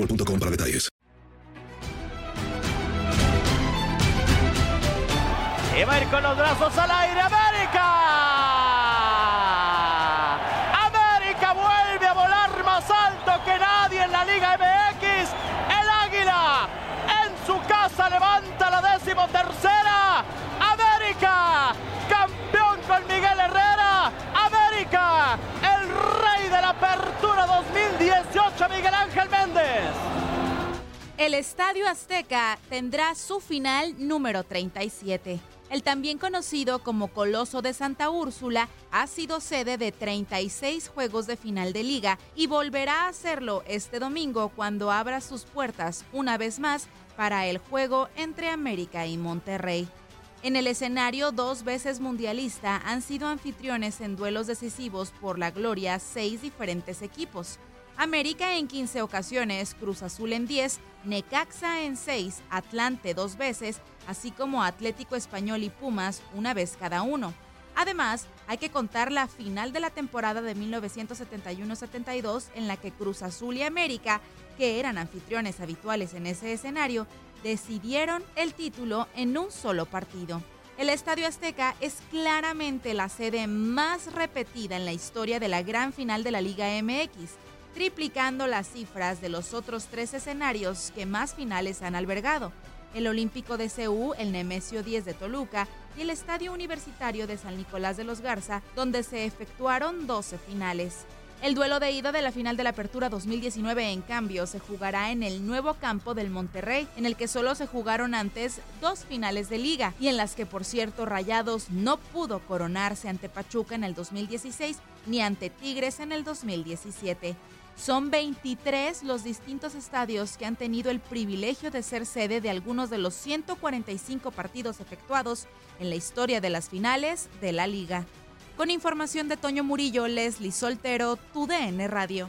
boostmobile.com para detalles. Y va a ir con los brazos al aire, América. El Estadio Azteca tendrá su final número 37. El también conocido como Coloso de Santa Úrsula ha sido sede de 36 juegos de final de liga y volverá a hacerlo este domingo cuando abra sus puertas una vez más para el juego entre América y Monterrey. En el escenario dos veces mundialista han sido anfitriones en duelos decisivos por la gloria seis diferentes equipos. América en 15 ocasiones, Cruz Azul en 10, Necaxa en 6, Atlante dos veces, así como Atlético Español y Pumas una vez cada uno. Además, hay que contar la final de la temporada de 1971-72 en la que Cruz Azul y América, que eran anfitriones habituales en ese escenario, decidieron el título en un solo partido. El Estadio Azteca es claramente la sede más repetida en la historia de la gran final de la Liga MX, triplicando las cifras de los otros tres escenarios que más finales han albergado, el Olímpico de Ceú, el Nemesio 10 de Toluca y el Estadio Universitario de San Nicolás de los Garza, donde se efectuaron 12 finales. El duelo de ida de la final de la Apertura 2019, en cambio, se jugará en el nuevo campo del Monterrey, en el que solo se jugaron antes dos finales de liga y en las que, por cierto, Rayados no pudo coronarse ante Pachuca en el 2016 ni ante Tigres en el 2017. Son 23 los distintos estadios que han tenido el privilegio de ser sede de algunos de los 145 partidos efectuados en la historia de las finales de la liga. Con información de Toño Murillo, Leslie Soltero, TUDN Radio.